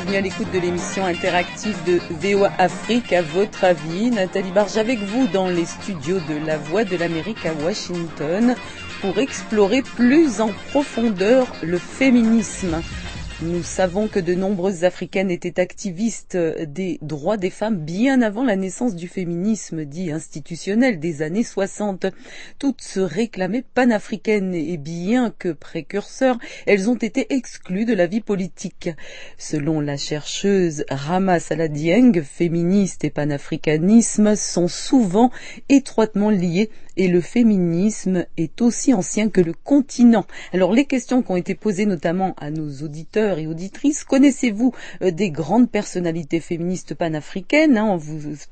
bienvenue à l'écoute de l'émission interactive de VOA Afrique. À votre avis, Nathalie Barge avec vous dans les studios de La Voix de l'Amérique à Washington pour explorer plus en profondeur le féminisme. Nous savons que de nombreuses Africaines étaient activistes des droits des femmes bien avant la naissance du féminisme dit institutionnel des années 60. Toutes se réclamaient panafricaines et bien que précurseurs, elles ont été exclues de la vie politique. Selon la chercheuse Rama Saladieng, féministe et panafricanisme sont souvent étroitement liés et le féminisme est aussi ancien que le continent. Alors les questions qui ont été posées notamment à nos auditeurs et auditrices, connaissez-vous euh, des grandes personnalités féministes panafricaines hein,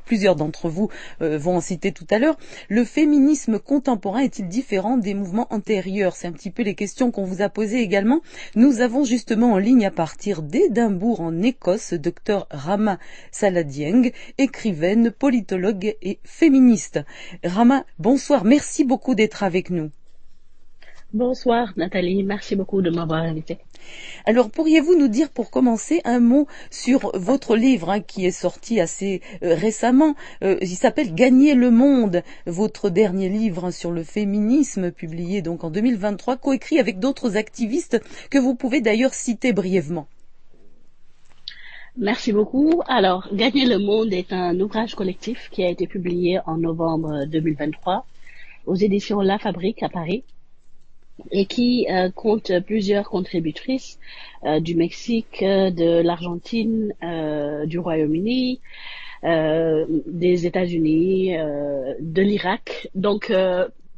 Plusieurs d'entre vous euh, vont en citer tout à l'heure. Le féminisme contemporain est-il différent des mouvements antérieurs? C'est un petit peu les questions qu'on vous a posées également. Nous avons justement en ligne à partir d'Édimbourg en Écosse, docteur Rama Saladieng, écrivaine, politologue et féministe. Rama, bonsoir. Merci beaucoup d'être avec nous. Bonsoir Nathalie, merci beaucoup de m'avoir invité. Alors pourriez-vous nous dire pour commencer un mot sur votre livre hein, qui est sorti assez euh, récemment euh, Il s'appelle Gagner le monde, votre dernier livre hein, sur le féminisme publié donc en 2023, coécrit avec d'autres activistes que vous pouvez d'ailleurs citer brièvement. Merci beaucoup. Alors, Gagner le monde est un ouvrage collectif qui a été publié en novembre 2023 aux éditions La Fabrique à Paris et qui euh, compte plusieurs contributrices euh, du Mexique, de l'Argentine, euh, du Royaume-Uni, des États-Unis, de l'Irak, donc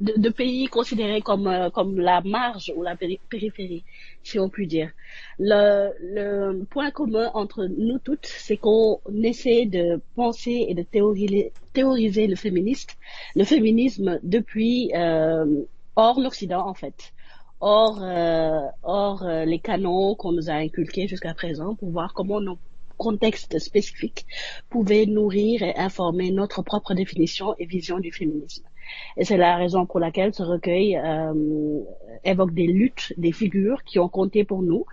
de, pays considérés comme comme la marge ou la périphérie, si on peut dire. Le, le point commun entre nous toutes, c'est qu'on essaie de penser et de théoriser, théoriser le féministe, le féminisme depuis euh, hors l'Occident en fait, hors euh, hors euh, les canons qu'on nous a inculqués jusqu'à présent pour voir comment nos contextes spécifiques pouvaient nourrir et informer notre propre définition et vision du féminisme. Et c'est la raison pour laquelle ce recueil euh, évoque des luttes, des figures qui ont compté pour nous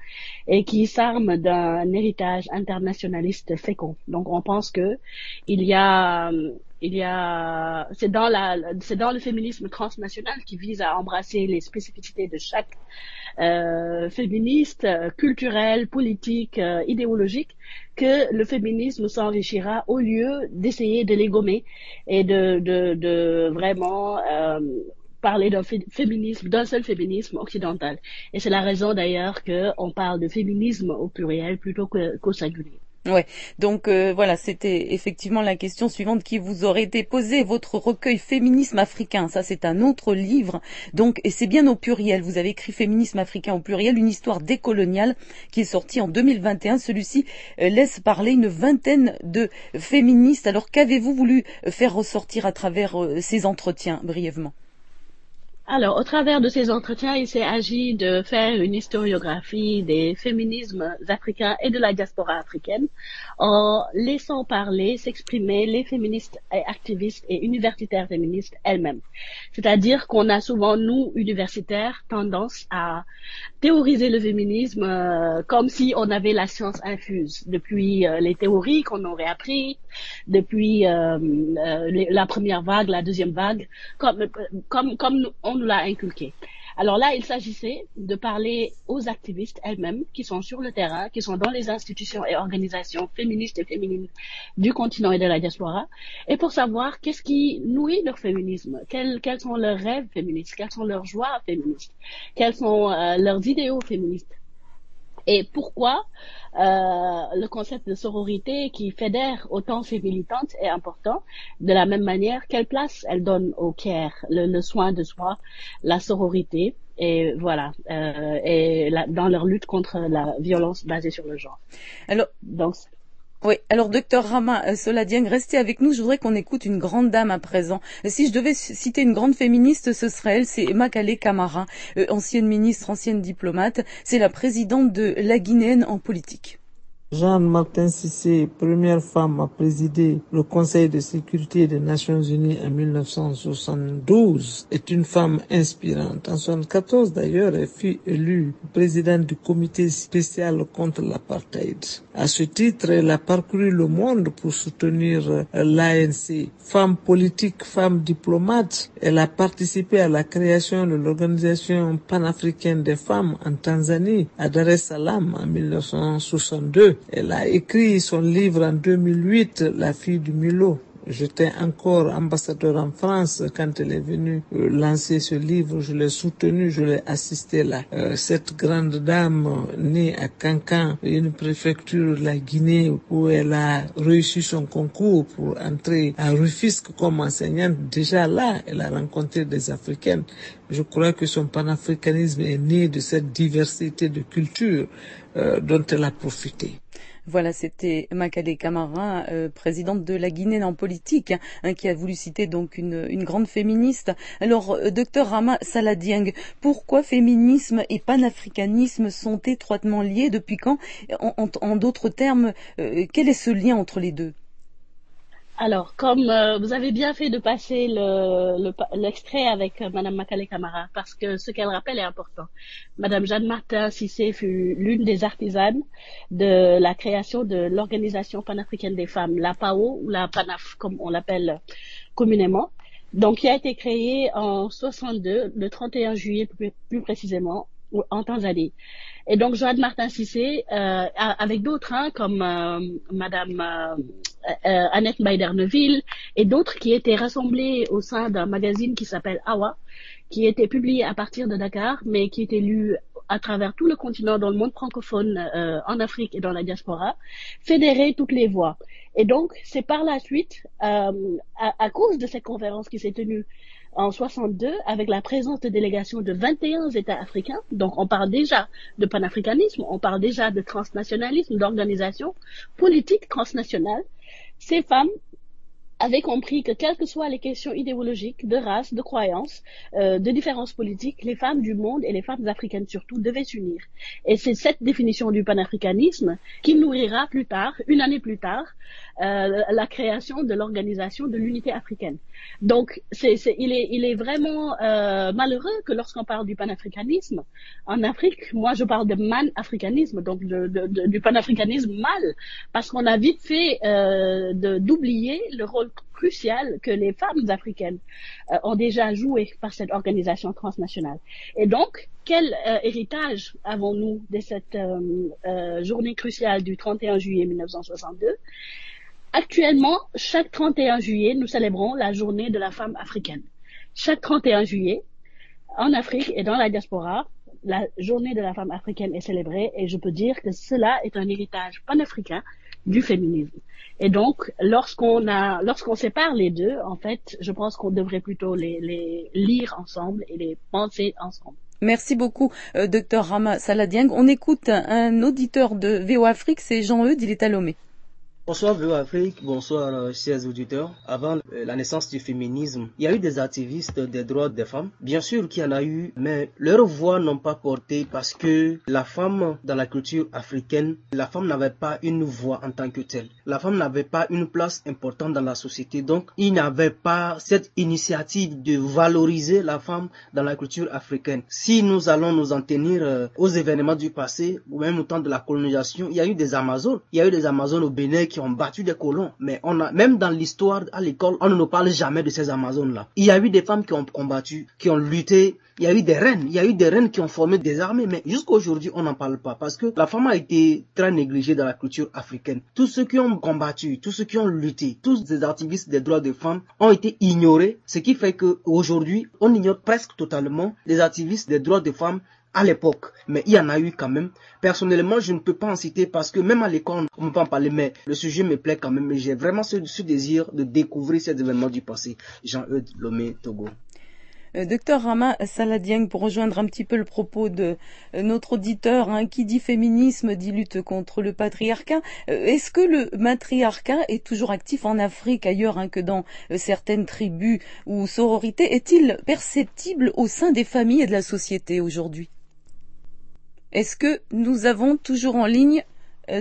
et qui s'arment d'un héritage internationaliste fécond. Donc on pense que il y a il y a c'est dans la c'est dans le féminisme transnational qui vise à embrasser les spécificités de chaque euh, féministe, culturel, politique, euh, idéologique que le féminisme s'enrichira au lieu d'essayer de les gommer et de, de, de vraiment euh, parler d'un féminisme, d'un seul féminisme occidental. Et c'est la raison d'ailleurs qu'on parle de féminisme au pluriel plutôt qu'au singulier. Ouais. Donc euh, voilà, c'était effectivement la question suivante qui vous aurait été posée. Votre recueil Féminisme africain, ça c'est un autre livre. Donc et c'est bien au pluriel. Vous avez écrit Féminisme africain au pluriel, une histoire décoloniale qui est sortie en 2021. Celui-ci euh, laisse parler une vingtaine de féministes. Alors qu'avez-vous voulu faire ressortir à travers euh, ces entretiens brièvement? Alors, au travers de ces entretiens, il s'est agi de faire une historiographie des féminismes africains et de la diaspora africaine en laissant parler, s'exprimer les féministes et activistes et universitaires féministes elles-mêmes. C'est-à-dire qu'on a souvent, nous, universitaires, tendance à théoriser le féminisme euh, comme si on avait la science infuse depuis euh, les théories qu'on aurait appris, depuis euh, la première vague, la deuxième vague, comme, comme, comme on nous l'a inculqué. Alors là, il s'agissait de parler aux activistes elles-mêmes qui sont sur le terrain, qui sont dans les institutions et organisations féministes et féminines du continent et de la diaspora, et pour savoir qu'est-ce qui nourrit leur féminisme, quels, sont leurs rêves féministes, quelles sont leurs joies féministes, quels sont euh, leurs idéaux féministes et pourquoi euh, le concept de sororité qui fédère autant ses militantes est important? De la même manière, quelle place elle donne au care, le, soin de soi, la sororité? Et voilà euh, et dans leur lutte contre la violence basée sur le genre. Alors donc oui, alors docteur Rama euh, Soladieng, restez avec nous. Je voudrais qu'on écoute une grande dame à présent. Si je devais citer une grande féministe, ce serait elle, c'est Emma Calais Camara, euh, ancienne ministre, ancienne diplomate. C'est la présidente de la Guinéenne en politique. Jeanne Martin Cissé, première femme à présider le Conseil de sécurité des Nations Unies en 1972, est une femme inspirante. En 1974 d'ailleurs, elle fut élue présidente du comité spécial contre l'apartheid. À ce titre, elle a parcouru le monde pour soutenir l'ANC. Femme politique, femme diplomate, elle a participé à la création de l'Organisation panafricaine des femmes en Tanzanie, à Dar es Salaam en 1962. Elle a écrit son livre en 2008, La fille du Milo. J'étais encore ambassadeur en France quand elle est venue euh, lancer ce livre. Je l'ai soutenu, je l'ai assisté là. Euh, cette grande dame née à Cancan, une préfecture de la Guinée, où elle a réussi son concours pour entrer à Rufisque comme enseignante. Déjà là, elle a rencontré des Africaines. Je crois que son panafricanisme est né de cette diversité de cultures euh, dont elle a profité. Voilà, c'était Makale Camara, euh, présidente de la Guinée en politique, hein, qui a voulu citer donc une, grande féministe. Alors, euh, docteur Rama Saladieng, pourquoi féminisme et panafricanisme sont étroitement liés Depuis quand? En d'autres termes, euh, quel est ce lien entre les deux? Alors, comme euh, vous avez bien fait de passer l'extrait le, avec euh, Madame Makale Camara, parce que ce qu'elle rappelle est important. Madame Jeanne Martin Cissé fut l'une des artisanes de la création de l'Organisation panafricaine des femmes, la PAO, ou la PANAF, comme on l'appelle communément. Donc, qui a été créée en 62, le 31 juillet plus, précisément, en Tanzanie. Et donc, Joanne Martin Cissé, euh, avec d'autres, hein, comme euh, Madame euh Annette Baïderneville et d'autres qui étaient rassemblés au sein d'un magazine qui s'appelle Awa, qui était publié à partir de Dakar, mais qui était lu à travers tout le continent, dans le monde francophone, euh, en Afrique et dans la diaspora, fédérer toutes les voix. Et donc, c'est par la suite, euh, à, à, cause de cette conférence qui s'est tenue en 62 avec la présence de délégations de 21 États africains. Donc on parle déjà de panafricanisme, on parle déjà de transnationalisme, d'organisation politique transnationale. Ces femmes avaient compris que quelles que soient les questions idéologiques, de race, de croyances, euh, de différences politiques, les femmes du monde et les femmes africaines surtout devaient s'unir. Et c'est cette définition du panafricanisme qui nourrira plus tard, une année plus tard, euh, la création de l'organisation de l'unité africaine. Donc, c'est, c'est, il, est, il est vraiment euh, malheureux que lorsqu'on parle du panafricanisme en Afrique, moi je parle de man-africanisme, donc de, de, de, du panafricanisme mal, parce qu'on a vite fait euh, d'oublier le rôle crucial que les femmes africaines euh, ont déjà joué par cette organisation transnationale. Et donc, quel euh, héritage avons-nous de cette euh, journée cruciale du 31 juillet 1962 Actuellement, chaque 31 juillet, nous célébrons la journée de la femme africaine. Chaque 31 juillet, en Afrique et dans la diaspora, la journée de la femme africaine est célébrée et je peux dire que cela est un héritage panafricain du féminisme. Et donc, lorsqu'on a, lorsqu'on sépare les deux, en fait, je pense qu'on devrait plutôt les, les, lire ensemble et les penser ensemble. Merci beaucoup, euh, docteur Rama Saladieng. On écoute un, un auditeur de VO Afrique, c'est Jean-Eudes, il est à Lomé. Bonsoir Bleu Afrique, bonsoir euh, chers auditeurs. Avant euh, la naissance du féminisme, il y a eu des activistes des droits des femmes. Bien sûr qu'il y en a eu, mais leurs voix n'ont pas porté parce que la femme dans la culture africaine, la femme n'avait pas une voix en tant que telle. La femme n'avait pas une place importante dans la société, donc il n'avait pas cette initiative de valoriser la femme dans la culture africaine. Si nous allons nous en tenir euh, aux événements du passé, ou même au temps de la colonisation, il y a eu des Amazones. Il y a eu des Amazones au Bénin qui ont battu des colons. Mais on a, même dans l'histoire à l'école, on ne nous parle jamais de ces Amazones-là. Il y a eu des femmes qui ont combattu, qui ont lutté. Il y a eu des reines, il y a eu des reines qui ont formé des armées, mais jusqu'à aujourd'hui, on n'en parle pas parce que la femme a été très négligée dans la culture africaine. Tous ceux qui ont combattu, tous ceux qui ont lutté, tous les activistes des droits des femmes ont été ignorés, ce qui fait qu'aujourd'hui, on ignore presque totalement les activistes des droits des femmes à l'époque, mais il y en a eu quand même. Personnellement, je ne peux pas en citer parce que même à l'école, on ne peut pas en parler, mais le sujet me plaît quand même. J'ai vraiment ce, ce, désir de découvrir ces événements du passé. Jean-Eudes Lomé, Togo. Euh, docteur Rama Saladieng, pour rejoindre un petit peu le propos de euh, notre auditeur, hein, qui dit féminisme dit lutte contre le patriarcat. Euh, est-ce que le matriarcat est toujours actif en Afrique, ailleurs hein, que dans certaines tribus ou sororités? Est-il perceptible au sein des familles et de la société aujourd'hui? Est-ce que nous avons toujours en ligne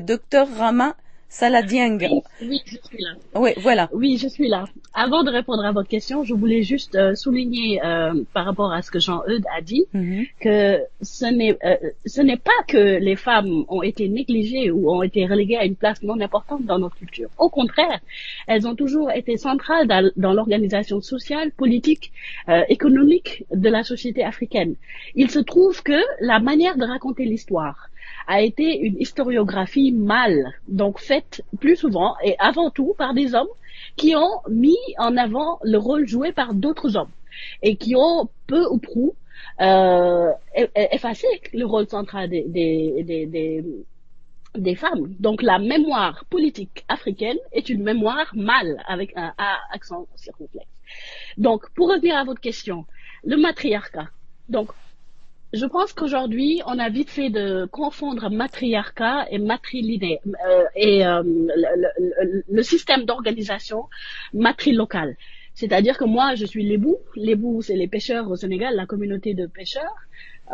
docteur Rama Saladieng. Oui, je suis là. Oui, voilà. Oui, je suis là. Avant de répondre à votre question, je voulais juste euh, souligner euh, par rapport à ce que Jean-Eudes a dit Mhm. que ce n'est euh, ce n'est pas que les femmes ont été négligées ou ont été reléguées à une place non importante dans notre culture. Au contraire, elles ont toujours été centrales dans, dans l'organisation sociale, politique, euh, économique de la société africaine. Il se trouve que la manière de raconter l'histoire a été une historiographie mal, donc faite plus souvent et avant tout par des hommes qui ont mis en avant le rôle joué par d'autres hommes et qui ont peu ou prou euh, effacé le rôle central des, des, des, des, femmes. Donc la mémoire politique africaine est une mémoire mâle avec un accent circonflexe. Donc pour revenir à votre question, le matriarcat. Donc je pense qu'aujourd'hui, on a vite fait de confondre matriarcat et matrilinéaire euh, et euh, le système d'organisation matrilocale. C'est-à-dire que moi, je suis l'ébou. L'ébou, c'est les pêcheurs au Sénégal, la communauté de pêcheurs.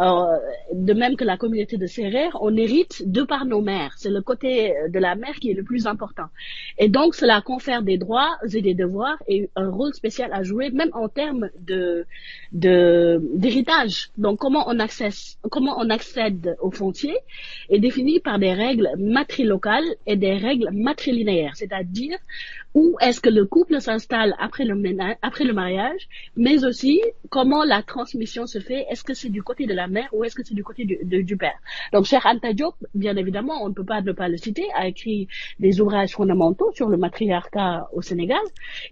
Euh, de même que la communauté de Sérère, on hérite de par nos mères. C'est le côté de la mère qui est le plus important. Et donc, cela confère des droits et des devoirs et un rôle spécial à jouer, même en termes de d'héritage. Donc, comment on accède, comment on accède au foncier est défini par des règles matrilocales et des règles matrilinéaires, c'est-à-dire où est-ce que le couple s'installe après le ménage, après le mariage, mais aussi comment la transmission se fait? Est-ce que c'est du côté de la mère ou est-ce que c'est du côté du, de- du père? Donc, cher Anta Diop, bien évidemment, on ne peut pas ne pas le citer, a écrit des ouvrages fondamentaux sur le matriarcat au Sénégal.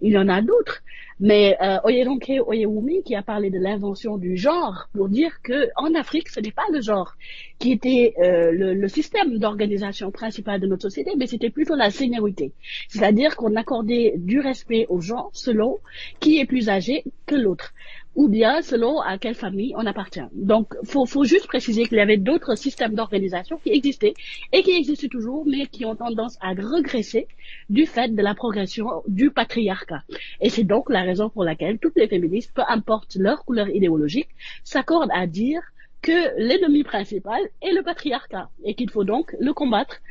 Il y en a d'autres. Mais euh, Oyeronke Oyewumi qui a parlé de l'invention du genre pour dire que en Afrique, ce n'est pas le genre qui était euh, le, le système d'organisation principal de notre société, mais c'était plutôt la seniorité. C'est-à-dire qu'on accordait du respect aux gens selon qui est plus âgé que l'autre ou bien selon à quelle famille on appartient. Donc, faut, faut juste préciser qu'il y avait d'autres systèmes d'organisation qui existaient et qui existent toujours, mais qui ont tendance à regresser du fait de la progression du patriarcat. Et c'est donc la raison pour laquelle toutes les féministes, peu importe leur couleur idéologique, s'accordent à dire que l'ennemi principal est le patriarcat et qu'il faut donc le combattre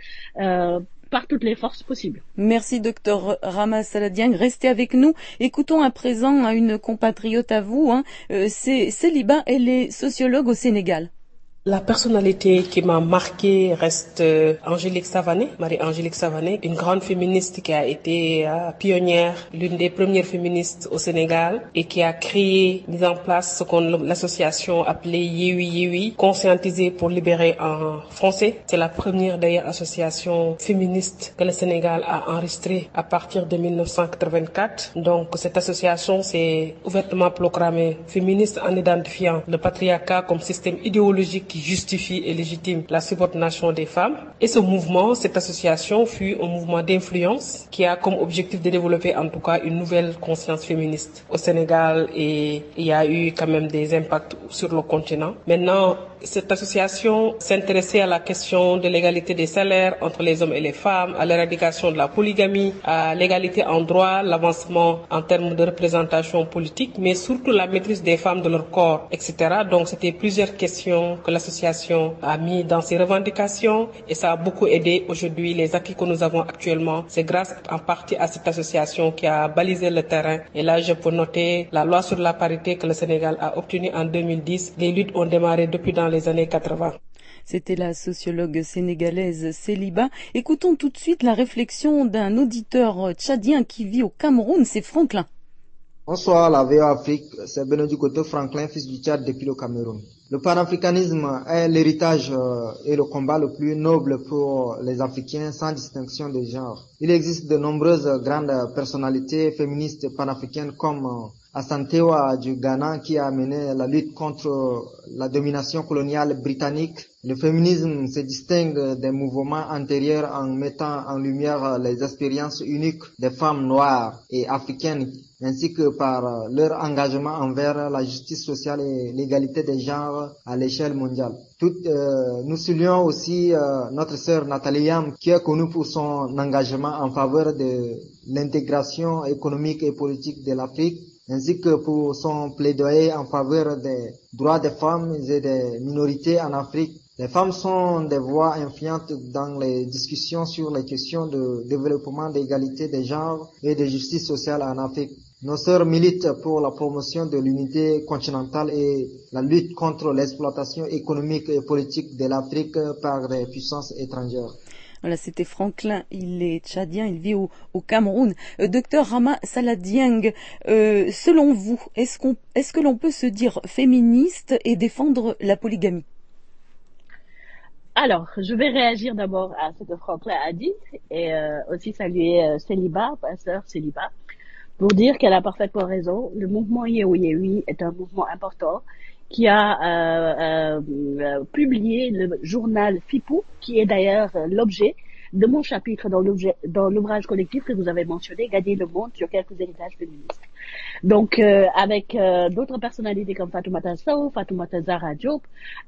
euh, par toutes les forces possibles. Merci, docteur Rama Saladieng. Restez avec nous. Écoutons à présent à une compatriote à vous. Hein. Euh, c'est Céliba, elle est sociologue au Sénégal. La personnalité qui m'a marqué reste euh, Angélique Savané, Marie-Angélique Savané, une grande féministe qui a été euh, pionnière, l'une des premières féministes au Sénégal et qui a créé, mis en place ce qu'on l'association appelée Yewi Yewi, conscientisée pour libérer en français. C'est la première d'ailleurs association féministe que le Sénégal a enregistrée à partir de 1984. Donc cette association s'est ouvertement proclamée féministe en identifiant le patriarcat comme système idéologique qui justifie et légitime la subordination des femmes. Et ce mouvement, cette association fut un mouvement d'influence qui a comme objectif de développer en tout cas une nouvelle conscience féministe au Sénégal et il y a eu quand même des impacts sur le continent. Maintenant, cette association s'intéressait à la question de l'égalité des salaires entre les hommes et les femmes, à l'éradication de la polygamie, à l'égalité en droit, l'avancement en termes de représentation politique, mais surtout la maîtrise des femmes de leur corps, etc. Donc c'était plusieurs questions que l'association a mis dans ses revendications et ça a beaucoup aidé aujourd'hui les acquis que nous avons actuellement. C'est grâce en partie à cette association qui a balisé le terrain. Et là, je peux noter la loi sur la parité que le Sénégal a obtenue en 2010. Les luttes ont démarré depuis dans les années 80. C'était la sociologue sénégalaise Céliba. Écoutons tout de suite la réflexion d'un auditeur tchadien qui vit au Cameroun, c'est Franklin. Bonsoir, la VO Afrique, c'est Benoît du Franklin, fils du Tchad depuis le Cameroun. Le panafricanisme est l'héritage euh, et le combat le plus noble pour les Africains sans distinction de genre. Il existe de nombreuses grandes personnalités féministes panafricaines comme euh, Asantewa du Ghana qui a mené la lutte contre la domination coloniale britannique. Le féminisme se distingue des mouvements antérieurs en mettant en lumière les expériences uniques des femmes noires et africaines ainsi que par leur engagement envers la justice sociale et l'égalité des genres à l'échelle mondiale. Tout, euh, nous saluons aussi euh, notre sœur Nathalie Yam qui est connue pour son engagement en faveur de l'intégration économique et politique de l'Afrique ainsi que pour son plaidoyer en faveur des droits des femmes et des minorités en Afrique. Les femmes sont des voix influentes dans les discussions sur les questions de développement, d'égalité des genres et de justice sociale en Afrique. Nos sœurs militent pour la promotion de l'unité continentale et la lutte contre l'exploitation économique et politique de l'Afrique par des puissances étrangères. Voilà, c'était Franklin, il est tchadien, il vit au, Cameroun. Euh, docteur Rama Saladieng, euh, selon vous, est-ce qu'on, est-ce que l'on peut se dire féministe et défendre la polygamie? Alors, je vais réagir d'abord à ce que Franklin a dit et euh, aussi saluer euh, Célibat, pasteur Célibat pour dire qu'elle a parfaitement raison. Le mouvement Yehui est un mouvement important qui a euh, euh, publié le journal FIPU, qui est d'ailleurs l'objet de mon chapitre dans l'ouvrage collectif que vous avez mentionné, Gagner le monde sur quelques héritages féministes. Donc, euh, avec euh, d'autres personnalités comme Fatoumata Sow, Fatoumata Zahra Diop,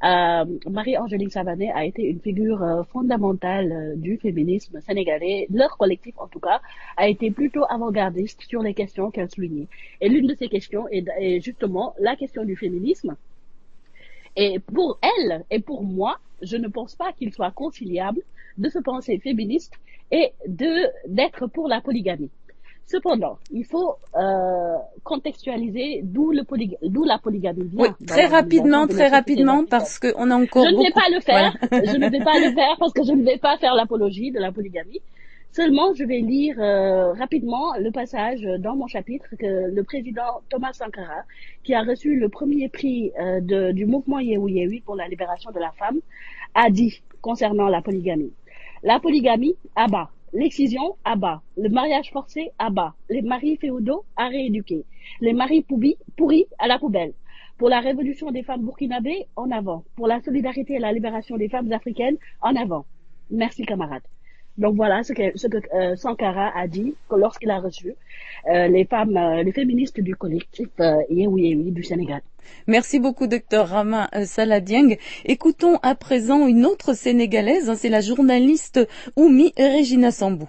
euh, Marie-Angélique Savané a été une figure euh, fondamentale du féminisme sénégalais. Leur collectif, en tout cas, a été plutôt avant-gardiste sur les questions qu'elle soulignait. Et l'une de ces questions est, est justement la question du féminisme. Et pour elle et pour moi, je ne pense pas qu'il soit conciliable de se penser féministe et de d'être pour la polygamie. Cependant, il faut euh, contextualiser d'où le d'où la polygamie vient. Oui, très rapidement, très rapidement, parce qu'on a encore. Je ne vais pas le faire. je ne vais pas le faire parce que je ne vais pas faire l'apologie de la polygamie. Seulement, je vais lire euh, rapidement le passage dans mon chapitre que le président Thomas Sankara, qui a reçu le premier prix euh, de, du mouvement Yehui Yehui pour la libération de la femme, a dit concernant la polygamie. La polygamie, à bas. L'excision, à bas. Le mariage forcé, à bas. Les maris féodaux, à rééduquer. Les maris pourris, à la poubelle. Pour la révolution des femmes burkinabées, en avant. Pour la solidarité et la libération des femmes africaines, en avant. Merci, camarades. Donc voilà ce que, ce que euh, Sankara a dit lorsqu'il a reçu euh, les femmes, euh, les féministes du collectif Yehui Yehui du Sénégal. Merci beaucoup, docteur Rama Saladieng. Écoutons à présent une autre sénégalaise, hein, c'est la journaliste Oumi Regina Sambou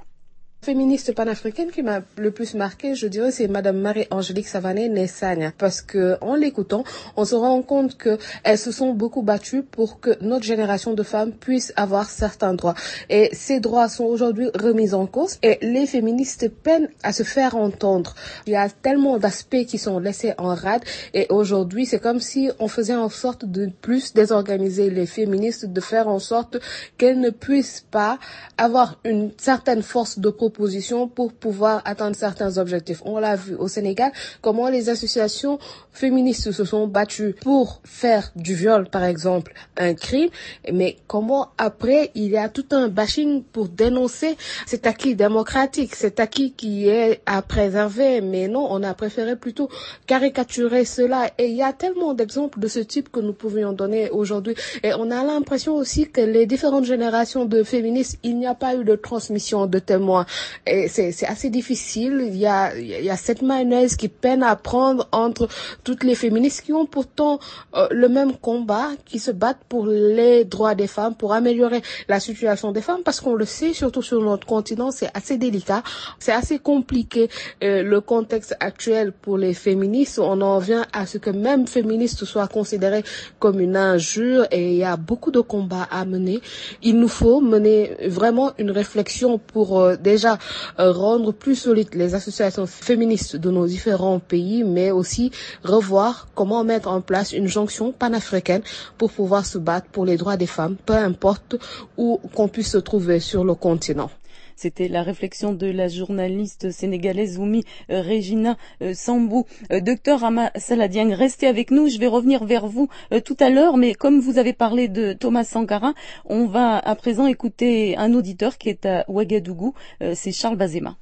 féministe panafricaine qui m'a le plus marqué, je dirais, c'est Madame Marie-Angélique Savané Nessania. Parce que, en l'écoutant, on se rend compte que elles se sont beaucoup battues pour que notre génération de femmes puisse avoir certains droits. Et ces droits sont aujourd'hui remis en cause et les féministes peinent à se faire entendre. Il y a tellement d'aspects qui sont laissés en rade et aujourd'hui, c'est comme si on faisait en sorte de plus désorganiser les féministes, de faire en sorte qu'elles ne puissent pas avoir une certaine force de proposition position pour pouvoir atteindre certains objectifs. On l'a vu au Sénégal, comment les associations féministes se sont battues pour faire du viol, par exemple, un crime, mais comment après il y a tout un bashing pour dénoncer cet acquis démocratique, cet acquis qui est à préserver, mais non, on a préféré plutôt caricaturer cela. Et il y a tellement d'exemples de ce type que nous pouvions donner aujourd'hui. Et on a l'impression aussi que les différentes générations de féministes, il n'y a pas eu de transmission de témoins. Et c'est assez difficile. Il y a, il y a cette mayonnaise qui peine à prendre entre toutes les féministes qui ont pourtant euh, le même combat, qui se battent pour les droits des femmes, pour améliorer la situation des femmes, parce qu'on le sait, surtout sur notre continent, c'est assez délicat, c'est assez compliqué euh, le contexte actuel pour les féministes. On en vient à ce que même féministes soient considérés comme une injure et il y a beaucoup de combats à mener. Il nous faut mener vraiment une réflexion pour euh, déjà euh, rendre plus solides les associations féministes de nos différents pays, mais aussi revoir comment mettre en place une jonction panafricaine pour pouvoir se battre pour les droits des femmes, peu importe où qu'on puisse se trouver sur le continent. C'était la réflexion de la journaliste sénégalaise Oumi euh, Regina euh, Sambou. Docteur Ama Saladiang, restez avec nous. Je vais revenir vers vous tout à l'heure, mais comme vous avez parlé de Thomas Sankara, on va à présent écouter un auditeur qui est à Ouagadougou. C'est Charles Bazema.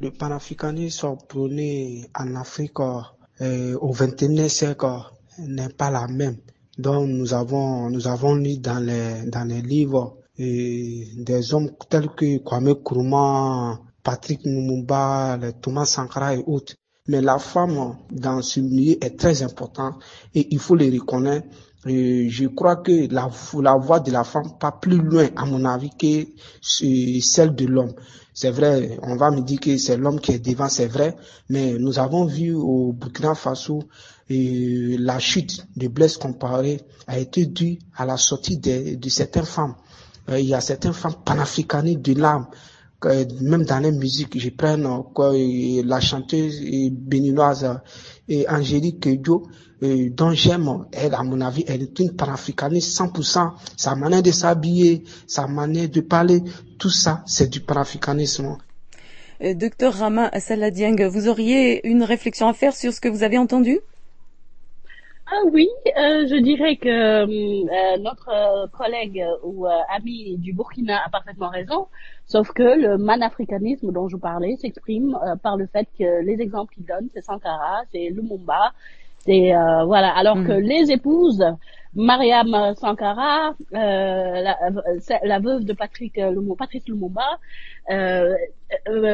Le panafricanisme prôné en Afrique euh, au XXIe siècle n'est pas la même. Donc nous avons nous avons lu dans les dans les livres des hommes tels que Kwame Nkrumah, Patrick Lumumba, Thomas Sankara et autres. Mais la femme dans ce milieu est très importante et il faut les reconnaître je crois que la, la voix de la femme pas plus loin, à mon avis, que celle de l'homme. C'est vrai, on va me dire que c'est l'homme qui est devant, c'est vrai, mais nous avons vu au Burkina Faso et la chute de Blaise Comparé a été due à la sortie de, de certaines femmes. Euh, il y a certaines femmes panafricanistes de l'âme même dans les musiques, je prends quoi, la chanteuse béninoise Angélique Dio, dont j'aime, elle, à mon avis, elle est une panafricaniste 100%. Sa manière de s'habiller, sa manière de parler, tout ça, c'est du panafricanisme. Euh, docteur Rama Saladieng, vous auriez une réflexion à faire sur ce que vous avez entendu? Ah oui, euh, je dirais que euh, notre collègue ou ami du Burkina a parfaitement raison, sauf que le manafricanisme dont je parlais s'exprime par le fait que les exemples qu'il donne, c'est Sankara, c'est Lumumba, c'est voilà, alors que hmm. les épouses Mariam Sankara, euh, la, la, veuve de Patrick Lumumba, Patrice Lumumba, euh,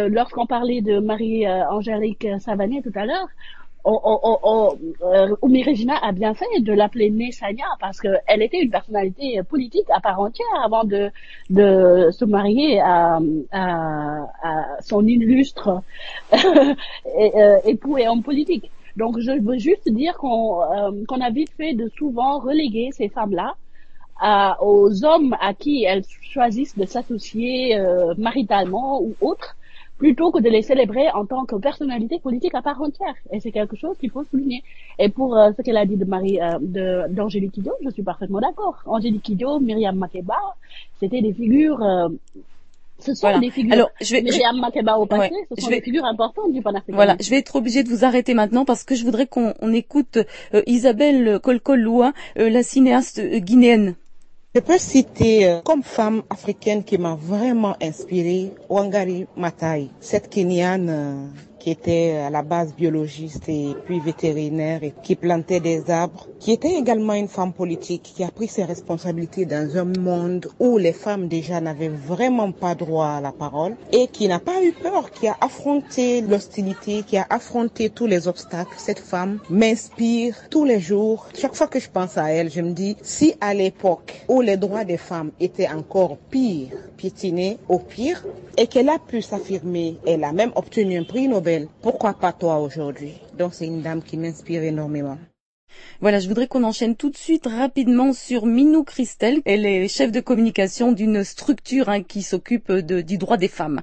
lorsqu'on parlait de Marie-Angélique Savané tout à l'heure, euh, Oumi Regina a bien fait de l'appeler Nessania parce qu'elle était une personnalité politique à part entière avant de, se marier à, son illustre euh, époux et homme politique. Donc je veux juste dire qu'on euh, a vite fait de souvent reléguer ces femmes-là aux hommes à qui elles choisissent de s'associer euh, maritalement ou autre plutôt que de les célébrer en tant que personnalité politique à part entière. Et c'est quelque chose qu'il faut souligner. Et pour euh, ce qu'elle a dit de Marie, euh, d'Angélique Kidjo, je suis parfaitement d'accord. Angélique Kidjo, Myriam Makeba, c'était des figures, euh, ce sont des figures. Alors, je vais, Myriam Makeba au passé, ce sont des figures importantes du panafricanisme. Voilà, je vais être obligée de vous arrêter maintenant parce que je voudrais qu'on écoute Isabelle Kolkoloua, la cinéaste guinéenne. Je peux citer euh, comme femme africaine qui m'a vraiment inspirée Wangari Maathai, cette Kenyane euh, qui était à la base biologiste et puis vétérinaire et qui plantait des arbres, qui était également une femme politique qui a pris ses responsabilités dans un monde où les femmes déjà n'avaient vraiment pas droit à la parole et qui n'a pas eu peur, qui a affronté l'hostilité, qui a affronté tous les obstacles. Cette femme m'inspire tous les jours. Chaque fois que je pense à elle, je me dis, si à l'époque où les droits des femmes étaient encore pires, piétinés au pire, et qu'elle a pu s'affirmer, elle a même obtenu un prix Nobel pourquoi pas toi aujourd'hui? Donc c'est une dame qui m'inspire énormément. Voilà, je voudrais qu'on enchaîne tout de suite rapidement sur Minou Christelle. Elle est chef de communication d'une structure hein, qui s'occupe du droit des femmes.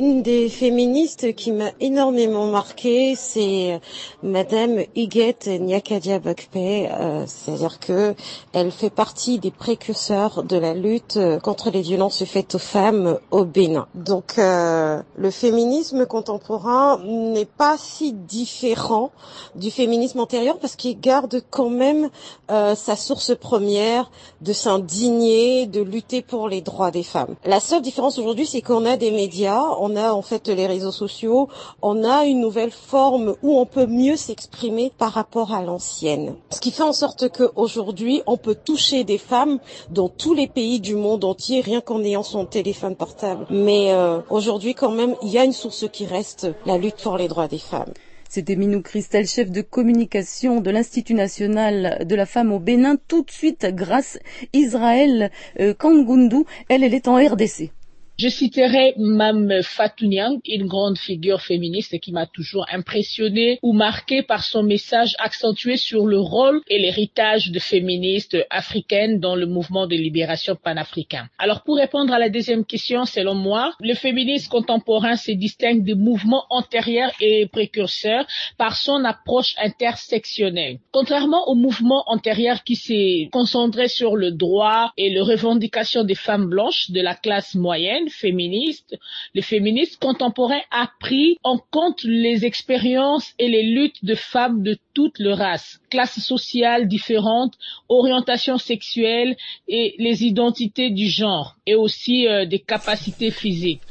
Une des féministes qui m'a énormément marqué, c'est euh, Madame Iguette Nyakadia Bokpe, euh, c'est-à-dire que elle fait partie des précurseurs de la lutte euh, contre les violences faites aux femmes au Bénin. Donc le féminisme contemporain n'est pas si différent du féminisme antérieur parce qu'il garde quand même sa source première de s'indigner, de lutter pour les droits des femmes. La seule différence aujourd'hui, c'est qu'on a des médias, a en fait les réseaux sociaux, on a une nouvelle forme où on peut mieux s'exprimer par rapport à l'ancienne. Ce qui fait en sorte qu'aujourd'hui, on peut toucher des femmes dans tous les pays du monde entier rien qu'en ayant son téléphone portable. Mais euh, aujourd'hui, quand même, il y a une source qui reste, la lutte pour les droits des femmes. C'était Minou Christelle, chef de communication de l'Institut national de la femme au Bénin. Tout de suite, grâce Israël euh, Kangundu, elle, elle est en RDC. Je citerai Mme Fatou Niang, une grande figure féministe qui m'a toujours impressionnée ou marquée par son message accentué sur le rôle et l'héritage de féministes africaines dans le mouvement de libération panafricain. Alors pour répondre à la deuxième question, selon moi, le féminisme contemporain se distingue des mouvements antérieurs et précurseurs par son approche intersectionnelle. Contrairement au mouvement antérieur qui s'est concentré sur le droit et les revendications des femmes blanches de la classe moyenne, féministes, les féministes contemporains a pris en compte les expériences et les luttes de femmes de toutes les races, classes sociales différentes, orientations sexuelles et les identités du genre et aussi euh, des capacités physiques.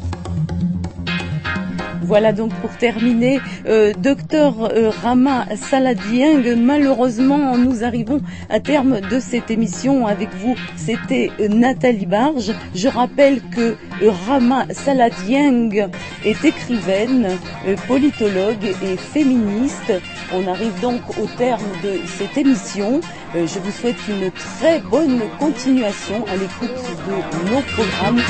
Voilà donc pour terminer, euh, docteur euh, Rama Saladieng, malheureusement nous arrivons à terme de cette émission avec vous. C'était euh, Nathalie Barge. Je rappelle que euh, Rama Saladieng est écrivaine, politologue et féministe. On arrive donc au terme de cette émission. Je vous souhaite une très bonne continuation à l'écoute de nos programmes.